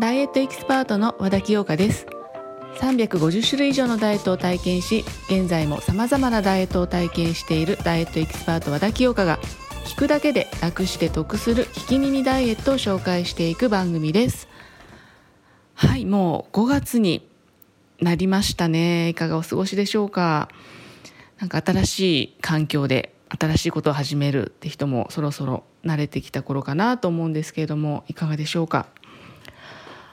ダイエットエキスパートの和田清香です。350種類以上のダイエットを体験し現在も様々なダイエットを体験しているダイエットエキスパート和田清香が聞くだけで楽して得する聞き耳ダイエットを紹介していく番組です。はいもう5月になりましたね。いかがお過ごしでしょうか？なんか新しい環境で新しいことを始めるって人もそろそろ慣れてきた頃かなと思うんですけれどもいかがでしょうか？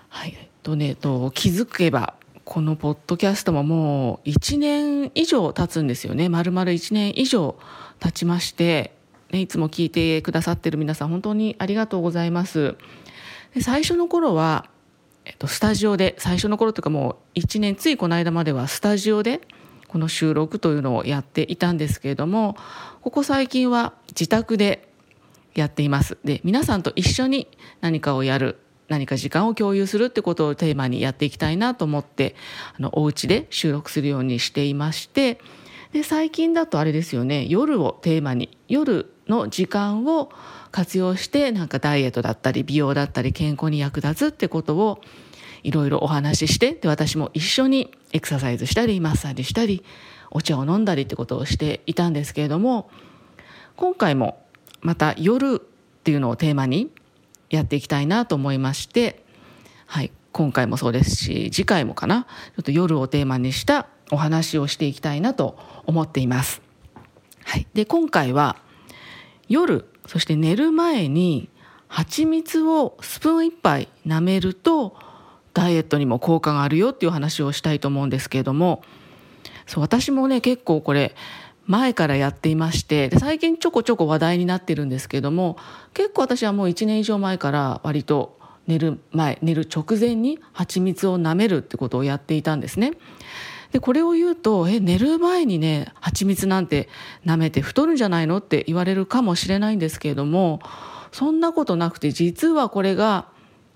はい、とねと気づけばこのポッドキャストももう1年以上経つんですよね。丸々1年以上経ちまして、ね、いつも聞いてくださってる皆さん本当にありがとうございます。で最初の頃は、えっと、スタジオで最初の頃というかもう1年ついこの間まではスタジオでこの収録というのをやっていたんですけれどもここ最近は自宅でやっています。で皆さんと一緒に何かをやる何か時間を共有するってことをテーマにやっていきたいなと思ってあのお家で収録するようにしていましてで最近だとあれですよね夜をテーマに夜の時間を活用してなんかダイエットだったり美容だったり健康に役立つってことをいろいろお話ししてで私も一緒にエクササイズしたりマッサージしたりお茶を飲んだりってことをしていたんですけれども今回もまた夜っていうのをテーマにやっていきたいなと思いまして、はい、今回もそうですし次回もかなちょっと夜をテーマにしたお話をしていきたいなと思っています。はい、で今回は夜そして寝る前に蜂蜜をスプーン1杯舐めるとダイエットにも効果があるよっていう話をしたいと思うんですけれどもそう私もね結構これ前からやっていましてで最近ちょこちょこ話題になってるんですけども結構私はもう1年以上前から割と寝る前寝る直前に蜂蜜を舐めるってことをやっていたんですね。でこれを言うとえ寝る前にね蜂蜜なんて舐めて太るんじゃないのって言われるかもしれないんですけれどもそんなことなくて実はこれが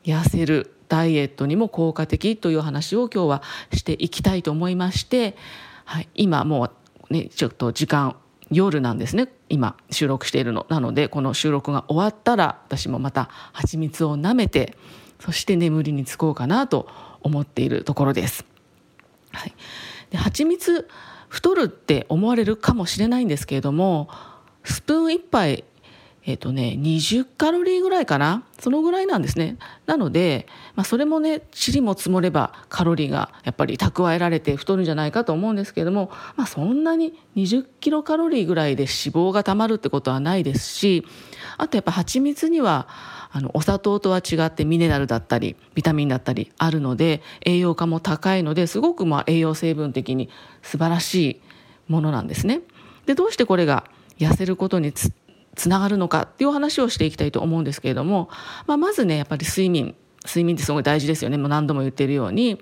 痩せるダイエットにも効果的という話を今日はしていきたいと思いまして、はい、今もうね、ちょっと時間夜なんですね。今収録しているの。なのでこの収録が終わったら私もまた蜂蜜を舐めてそして眠りにつこうかなと思っているところです。はい、で蜂蜜太るって思われるかもしれないんですけれどもスプーン1杯えっ、ー、とね、20カロリーぐらいかな？そのぐらいなんですね。なので、まあ、それもね、塵も積もればカロリーがやっぱり蓄えられて太るんじゃないかと思うんですけれども、まあ、そんなに20キロカロリーぐらいで脂肪がたまるってことはないですし、あとやっぱ蜂蜜には、あの、お砂糖とは違ってミネラルだったり、ビタミンだったりあるので、栄養価も高いので、すごくまあ栄養成分的に素晴らしいものなんですね。で、どうしてこれが痩せることにつつながるのかっていう話をしていきたいと思うんですけれども、まあ、まずねやっぱり睡眠睡眠ってすごい大事ですよねもう何度も言っているようにやっ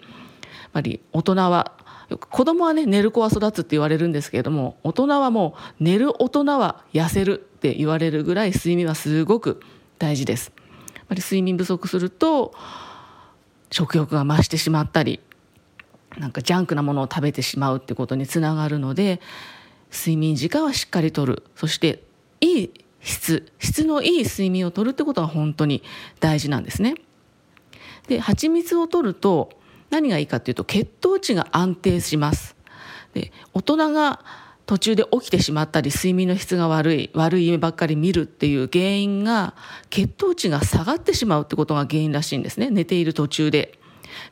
ぱり大人は子供はね寝る子は育つって言われるんですけれども大人はもう寝る大人は痩せるって言われるぐらい睡眠はすごく大事です。やっぱり睡眠不足すると食欲が増してしまったりなんかジャンクなものを食べてしまうってことにつながるので睡眠時間はしっかりとるそしていい質質のいい睡眠をとるってことは本当に大事なんですね。で蜂蜜を取ると何がいいかっていうと血糖値が安定します。で大人が途中で起きてしまったり睡眠の質が悪い悪い夢ばっかり見るっていう原因が血糖値が下がってしまうってことが原因らしいんですね寝ている途中で。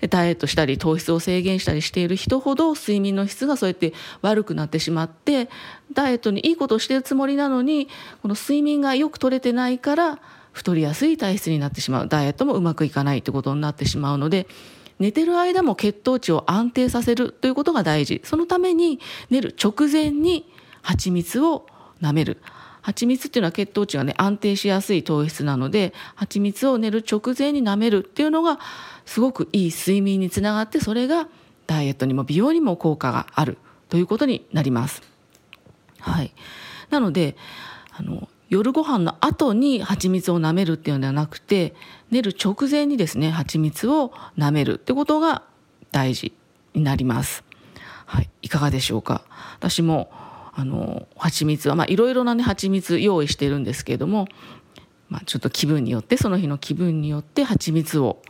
ダイエットしたり糖質を制限したりしている人ほど睡眠の質がそうやって悪くなってしまってダイエットにいいことをしてるつもりなのにこの睡眠がよく取れてないから太りやすい体質になってしまう。ダイエットもうまくいかないってことになってしまうので寝てる間も血糖値を安定させるということが大事。そのために寝る直前に蜂蜜を舐める。蜂蜜っていうのは血糖値がね安定しやすい糖質なので蜂蜜を寝る直前に舐めるっていうのがすごくいい睡眠につながってそれがダイエットにも美容にも効果があるということになります。はい、なのであの夜ご飯の後に蜂蜜を舐めるっていうのではなくて寝る直前にですね蜂蜜を舐めるってことが大事になります。はい、いかがでしょうか？私もあの蜂蜜はいろいろなね蜂蜜用意してるんですけれどもまあ、ちょっと気分によってその日の気分によって蜂蜜を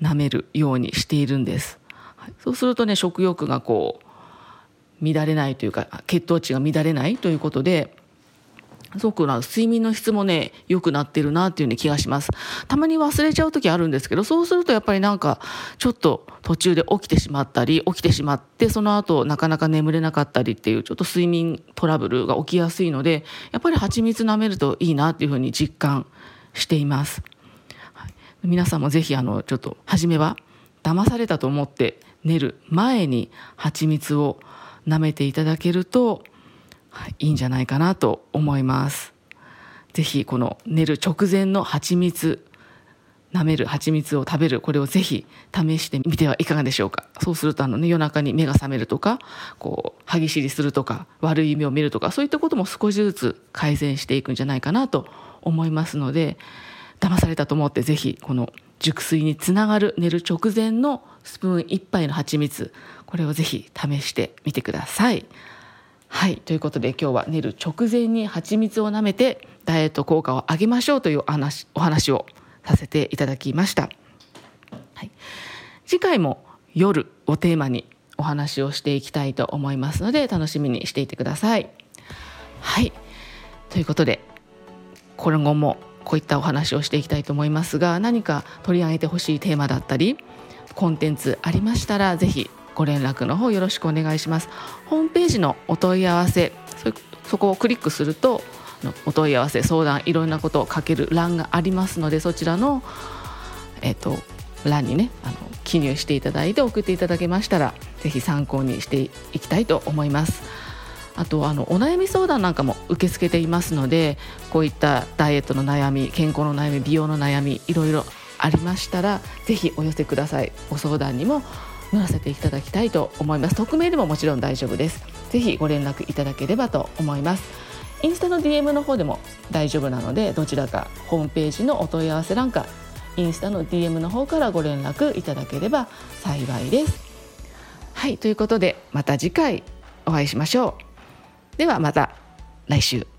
舐めるようにしているんです、はい、そうするとね食欲がこう乱れないというか血糖値が乱れないということですごくな睡眠の質もね良くなってるなっていう、ね、気がします。たまに忘れちゃう時あるんですけどそうするとやっぱりなんかちょっと途中で起きてしまったり起きてしまってその後なかなか眠れなかったりっていうちょっと睡眠トラブルが起きやすいのでやっぱり蜂蜜舐めるといいなっていうふうに実感しています、はい、皆さんもぜひあのちょっと初めは騙されたと思って寝る前に蜂蜜を舐めていただけるとはい、いいんじゃないかなと思いますぜひこの寝る直前の蜂蜜舐める蜂蜜を食べるこれをぜひ試してみてはいかがでしょうかそうするとあの、ね、夜中に目が覚めるとかこう歯ぎしりするとか悪い夢を見るとかそういったことも少しずつ改善していくんじゃないかなと思いますので騙されたと思ってぜひこの熟睡につながる寝る直前のスプーン1杯の蜂蜜これをぜひ試してみてください。はい。ということで今日は寝る直前に蜂蜜を舐めてダイエット効果を上げましょうというお話お話をさせていただきました、はい、次回も夜をテーマにお話をしていきたいと思いますので楽しみにしていてください。はい。ということで今後もこういったお話をしていきたいと思いますが何か取り上げてほしいテーマだったりコンテンツありましたら是非ご連絡の方よろしくお願いしますホームページのお問い合わせそこをクリックするとお問い合わせ相談いろんなことを書ける欄がありますのでそちらの、えっと、欄にねあの記入していただいて送っていただけましたら是非参考にしていきたいと思います。あとあのお悩み相談なんかも受け付けていますのでこういったダイエットの悩み健康の悩み美容の悩みいろいろありましたら是非お寄せくださいご相談にも乗らせていただきたいと思います。匿名でももちろん大丈夫です。ぜひご連絡いただければと思います。インスタの DM の方でも大丈夫なのでどちらかホームページのお問い合わせ欄かインスタの DM の方からご連絡いただければ幸いです。はいということでまた次回お会いしましょう。ではまた来週。